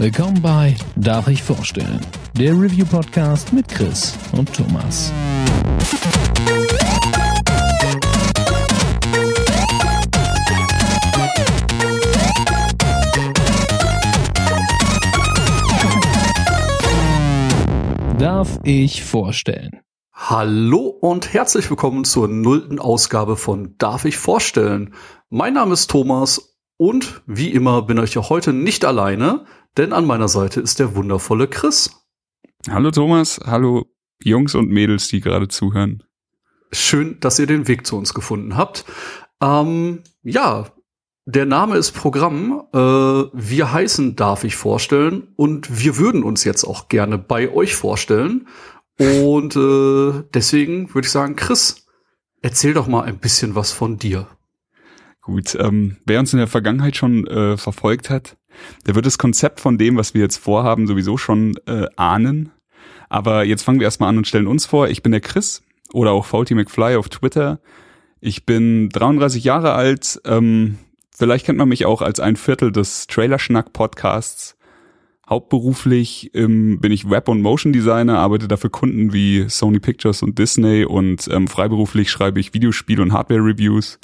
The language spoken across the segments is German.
Willkommen bei Darf ich vorstellen? Der Review Podcast mit Chris und Thomas. Darf ich vorstellen? Hallo und herzlich willkommen zur nullten Ausgabe von Darf ich vorstellen? Mein Name ist Thomas und wie immer bin ich ja heute nicht alleine, denn an meiner Seite ist der wundervolle Chris. Hallo Thomas, hallo Jungs und Mädels, die gerade zuhören. Schön, dass ihr den Weg zu uns gefunden habt. Ähm, ja, der Name ist Programm. Äh, wir heißen Darf ich vorstellen und wir würden uns jetzt auch gerne bei euch vorstellen. Und äh, deswegen würde ich sagen, Chris, erzähl doch mal ein bisschen was von dir. Gut, ähm, wer uns in der Vergangenheit schon äh, verfolgt hat, der wird das Konzept von dem, was wir jetzt vorhaben, sowieso schon äh, ahnen. Aber jetzt fangen wir erstmal an und stellen uns vor. Ich bin der Chris oder auch Faulty McFly auf Twitter. Ich bin 33 Jahre alt. Ähm, vielleicht kennt man mich auch als ein Viertel des Trailerschnack-Podcasts. Hauptberuflich ähm, bin ich Web- und Motion Designer, arbeite dafür Kunden wie Sony Pictures und Disney und ähm, freiberuflich schreibe ich Videospiel- und Hardware-Reviews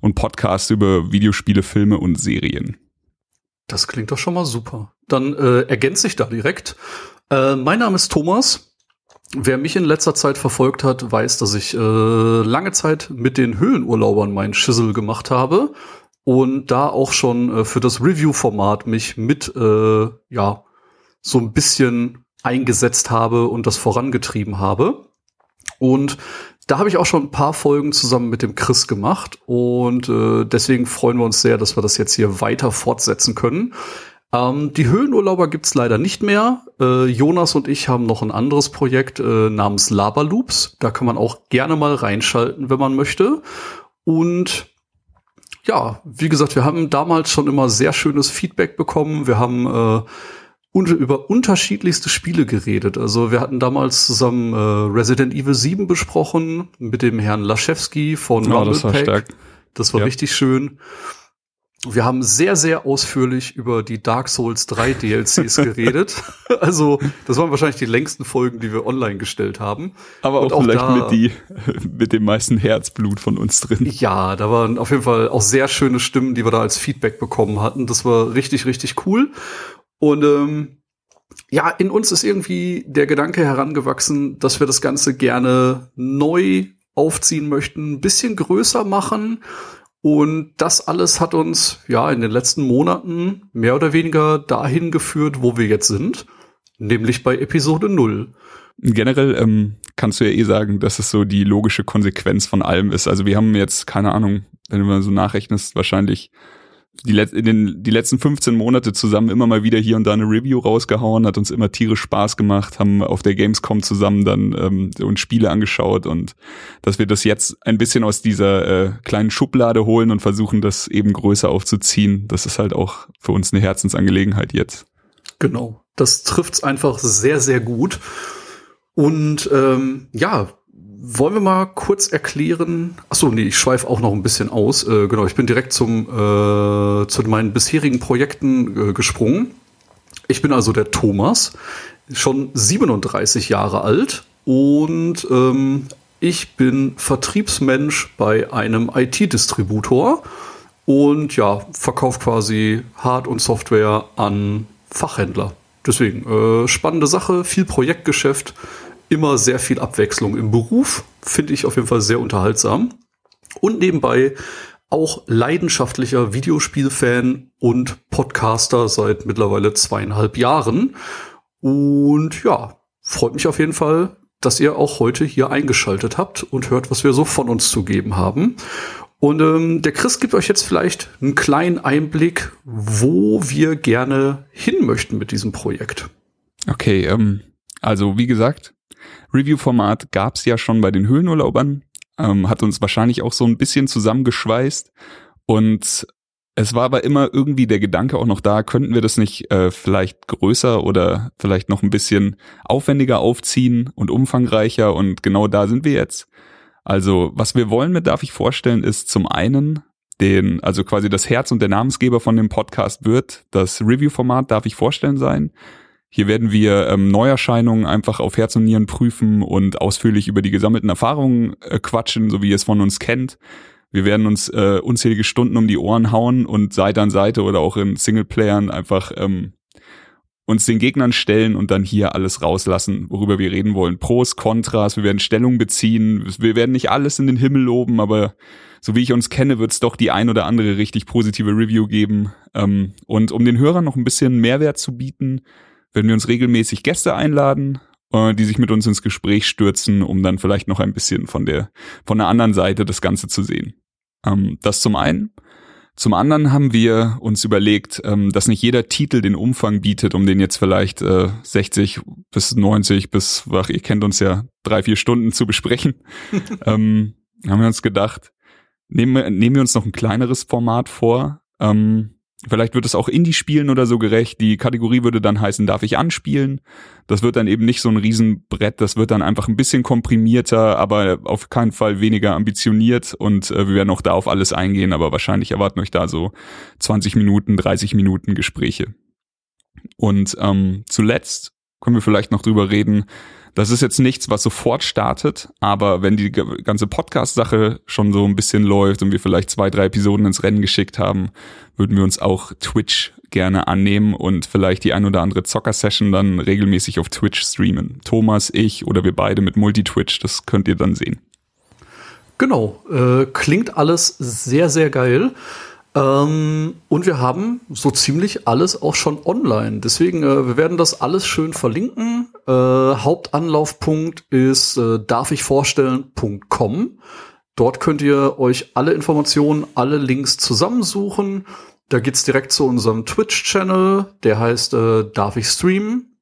und Podcasts über Videospiele, Filme und Serien. Das klingt doch schon mal super. Dann äh, ergänze ich da direkt. Äh, mein Name ist Thomas. Wer mich in letzter Zeit verfolgt hat, weiß, dass ich äh, lange Zeit mit den Höhlenurlaubern meinen Schissel gemacht habe und da auch schon äh, für das Review-Format mich mit äh, ja so ein bisschen eingesetzt habe und das vorangetrieben habe. Und da habe ich auch schon ein paar Folgen zusammen mit dem Chris gemacht und äh, deswegen freuen wir uns sehr, dass wir das jetzt hier weiter fortsetzen können. Ähm, die Höhlenurlauber gibt's leider nicht mehr. Äh, Jonas und ich haben noch ein anderes Projekt äh, namens Laberloops. Da kann man auch gerne mal reinschalten, wenn man möchte. Und ja, wie gesagt, wir haben damals schon immer sehr schönes Feedback bekommen. Wir haben äh, und über unterschiedlichste Spiele geredet. Also wir hatten damals zusammen äh, Resident Evil 7 besprochen mit dem Herrn Laschewski von oh, das war stark. Das war ja. richtig schön. Wir haben sehr, sehr ausführlich über die Dark Souls 3 DLCs geredet. Also, das waren wahrscheinlich die längsten Folgen, die wir online gestellt haben. Aber auch, auch vielleicht da, mit die, mit dem meisten Herzblut von uns drin. Ja, da waren auf jeden Fall auch sehr schöne Stimmen, die wir da als Feedback bekommen hatten. Das war richtig, richtig cool. Und ähm, ja, in uns ist irgendwie der Gedanke herangewachsen, dass wir das Ganze gerne neu aufziehen möchten, ein bisschen größer machen. Und das alles hat uns ja in den letzten Monaten mehr oder weniger dahin geführt, wo wir jetzt sind, nämlich bei Episode 0. Generell ähm, kannst du ja eh sagen, dass es so die logische Konsequenz von allem ist. Also wir haben jetzt, keine Ahnung, wenn du mal so nachrechnest, wahrscheinlich die, Let in den, die letzten 15 Monate zusammen immer mal wieder hier und da eine Review rausgehauen, hat uns immer tierisch Spaß gemacht, haben auf der Gamescom zusammen dann ähm, uns Spiele angeschaut und dass wir das jetzt ein bisschen aus dieser äh, kleinen Schublade holen und versuchen, das eben größer aufzuziehen, das ist halt auch für uns eine Herzensangelegenheit jetzt. Genau, das trifft's einfach sehr, sehr gut. Und ähm, ja, wollen wir mal kurz erklären? Achso, nee, ich schweife auch noch ein bisschen aus. Äh, genau, ich bin direkt zum äh, zu meinen bisherigen Projekten äh, gesprungen. Ich bin also der Thomas, schon 37 Jahre alt und ähm, ich bin Vertriebsmensch bei einem IT-Distributor und ja, verkaufe quasi Hard- und Software an Fachhändler. Deswegen äh, spannende Sache, viel Projektgeschäft immer sehr viel Abwechslung im Beruf, finde ich auf jeden Fall sehr unterhaltsam. Und nebenbei auch leidenschaftlicher Videospielfan und Podcaster seit mittlerweile zweieinhalb Jahren. Und ja, freut mich auf jeden Fall, dass ihr auch heute hier eingeschaltet habt und hört, was wir so von uns zu geben haben. Und ähm, der Chris gibt euch jetzt vielleicht einen kleinen Einblick, wo wir gerne hin möchten mit diesem Projekt. Okay, ähm, also wie gesagt, Review-Format gab's ja schon bei den Höhlenurlaubern, ähm, hat uns wahrscheinlich auch so ein bisschen zusammengeschweißt und es war aber immer irgendwie der Gedanke auch noch da, könnten wir das nicht äh, vielleicht größer oder vielleicht noch ein bisschen aufwendiger aufziehen und umfangreicher und genau da sind wir jetzt. Also was wir wollen mit darf ich vorstellen ist zum einen, den, also quasi das Herz und der Namensgeber von dem Podcast wird das Review-Format, darf ich vorstellen sein. Hier werden wir ähm, Neuerscheinungen einfach auf Herz und Nieren prüfen und ausführlich über die gesammelten Erfahrungen äh, quatschen, so wie ihr es von uns kennt. Wir werden uns äh, unzählige Stunden um die Ohren hauen und Seite an Seite oder auch in Singleplayern einfach ähm, uns den Gegnern stellen und dann hier alles rauslassen, worüber wir reden wollen. Pros, Kontras, wir werden Stellung beziehen, wir werden nicht alles in den Himmel loben, aber so wie ich uns kenne, wird es doch die ein oder andere richtig positive Review geben. Ähm, und um den Hörern noch ein bisschen Mehrwert zu bieten, werden wir uns regelmäßig Gäste einladen, äh, die sich mit uns ins Gespräch stürzen, um dann vielleicht noch ein bisschen von der, von der anderen Seite das Ganze zu sehen. Ähm, das zum einen. Zum anderen haben wir uns überlegt, ähm, dass nicht jeder Titel den Umfang bietet, um den jetzt vielleicht äh, 60 bis 90 bis, ach, ihr kennt uns ja, drei, vier Stunden zu besprechen. ähm, haben wir uns gedacht, nehmen, nehmen wir uns noch ein kleineres Format vor. Ähm, Vielleicht wird es auch Indie-Spielen oder so gerecht. Die Kategorie würde dann heißen, darf ich anspielen? Das wird dann eben nicht so ein Riesenbrett, das wird dann einfach ein bisschen komprimierter, aber auf keinen Fall weniger ambitioniert und äh, wir werden auch da auf alles eingehen, aber wahrscheinlich erwarten euch da so 20 Minuten, 30 Minuten Gespräche. Und ähm, zuletzt können wir vielleicht noch drüber reden, das ist jetzt nichts, was sofort startet, aber wenn die ganze Podcast-Sache schon so ein bisschen läuft und wir vielleicht zwei, drei Episoden ins Rennen geschickt haben, würden wir uns auch Twitch gerne annehmen und vielleicht die ein oder andere Zocker-Session dann regelmäßig auf Twitch streamen. Thomas, ich oder wir beide mit Multi-Twitch, das könnt ihr dann sehen. Genau, äh, klingt alles sehr, sehr geil. Ähm, und wir haben so ziemlich alles auch schon online. Deswegen, äh, wir werden das alles schön verlinken. Äh, Hauptanlaufpunkt ist äh, darfichvorstellen.com. Dort könnt ihr euch alle Informationen, alle Links zusammensuchen. Da geht's direkt zu unserem Twitch-Channel, der heißt äh, Darf ich streamen?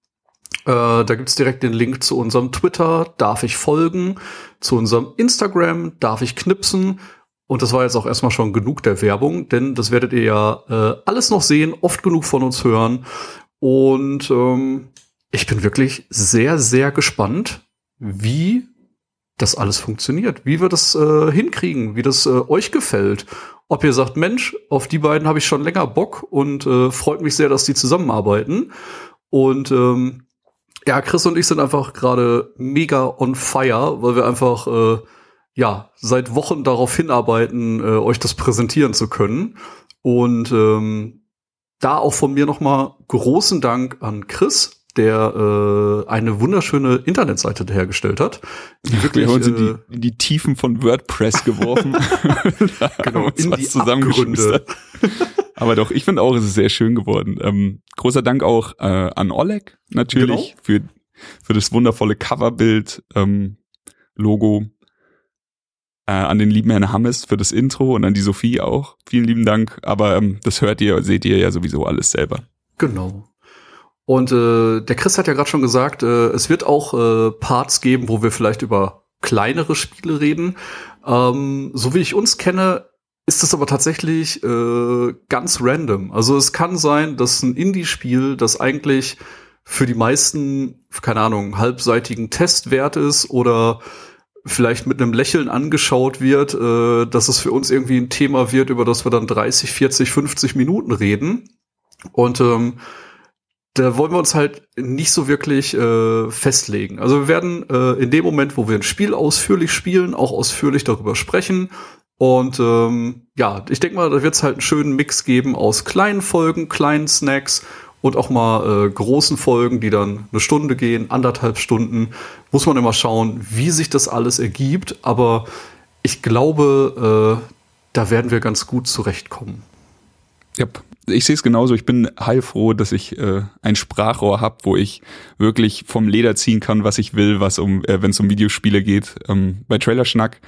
Äh, da gibt's direkt den Link zu unserem Twitter, Darf ich folgen? Zu unserem Instagram, Darf ich knipsen? Und das war jetzt auch erstmal schon genug der Werbung, denn das werdet ihr ja äh, alles noch sehen, oft genug von uns hören. Und ähm, ich bin wirklich sehr, sehr gespannt, wie das alles funktioniert, wie wir das äh, hinkriegen, wie das äh, euch gefällt. Ob ihr sagt, Mensch, auf die beiden habe ich schon länger Bock und äh, freut mich sehr, dass die zusammenarbeiten. Und ähm, ja, Chris und ich sind einfach gerade mega on fire, weil wir einfach äh, ja, seit Wochen darauf hinarbeiten, äh, euch das präsentieren zu können. Und ähm, da auch von mir nochmal großen Dank an Chris, der äh, eine wunderschöne Internetseite hergestellt hat. Die wirklich, Wir haben uns in, die, äh, in die Tiefen von WordPress geworfen. genau, in die Abgründe. Aber doch, ich finde auch, es ist sehr schön geworden. Ähm, großer Dank auch äh, an Oleg natürlich genau. für, für das wundervolle Coverbild, ähm, Logo äh, an den lieben Herrn Hammes für das Intro und an die Sophie auch. Vielen lieben Dank. Aber ähm, das hört ihr, seht ihr ja sowieso alles selber. Genau. Und äh, der Chris hat ja gerade schon gesagt, äh, es wird auch äh, Parts geben, wo wir vielleicht über kleinere Spiele reden. Ähm, so wie ich uns kenne, ist das aber tatsächlich äh, ganz random. Also es kann sein, dass ein Indie-Spiel, das eigentlich für die meisten, keine Ahnung, halbseitigen Testwert ist oder vielleicht mit einem Lächeln angeschaut wird, äh, dass es für uns irgendwie ein Thema wird, über das wir dann 30, 40, 50 Minuten reden. Und ähm, da wollen wir uns halt nicht so wirklich äh, festlegen. Also wir werden äh, in dem Moment, wo wir ein Spiel ausführlich spielen, auch ausführlich darüber sprechen. Und ähm, ja, ich denke mal, da wird es halt einen schönen Mix geben aus kleinen Folgen, kleinen Snacks und auch mal äh, großen Folgen, die dann eine Stunde gehen, anderthalb Stunden, muss man immer schauen, wie sich das alles ergibt. Aber ich glaube, äh, da werden wir ganz gut zurechtkommen. Ja, ich sehe es genauso. Ich bin heilfroh, dass ich äh, ein Sprachrohr habe, wo ich wirklich vom Leder ziehen kann, was ich will, was um, äh, wenn es um Videospiele geht. Ähm, bei Trailerschnack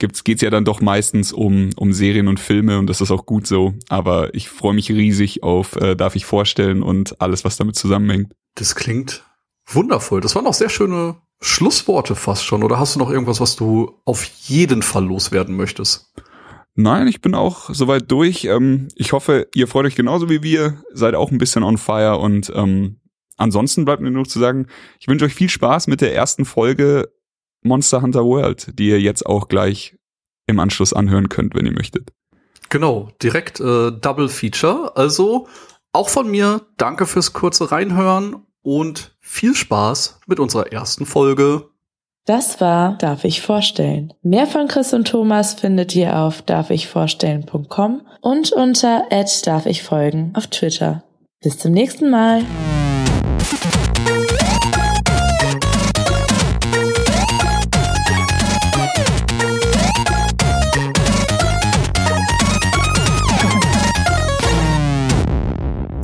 gibt's geht's ja dann doch meistens um um Serien und Filme und das ist auch gut so. Aber ich freue mich riesig auf äh, darf ich vorstellen und alles, was damit zusammenhängt. Das klingt wundervoll. Das waren auch sehr schöne Schlussworte fast schon. Oder hast du noch irgendwas, was du auf jeden Fall loswerden möchtest? Nein, ich bin auch soweit durch. Ähm, ich hoffe, ihr freut euch genauso wie wir, seid auch ein bisschen on fire und ähm, ansonsten bleibt mir nur zu sagen, ich wünsche euch viel Spaß mit der ersten Folge Monster Hunter World, die ihr jetzt auch gleich im Anschluss anhören könnt, wenn ihr möchtet. Genau, direkt äh, Double Feature. Also auch von mir, danke fürs kurze Reinhören und viel Spaß mit unserer ersten Folge. Das war Darf ich vorstellen. Mehr von Chris und Thomas findet ihr auf darfichvorstellen.com und unter darf ich folgen auf Twitter. Bis zum nächsten Mal.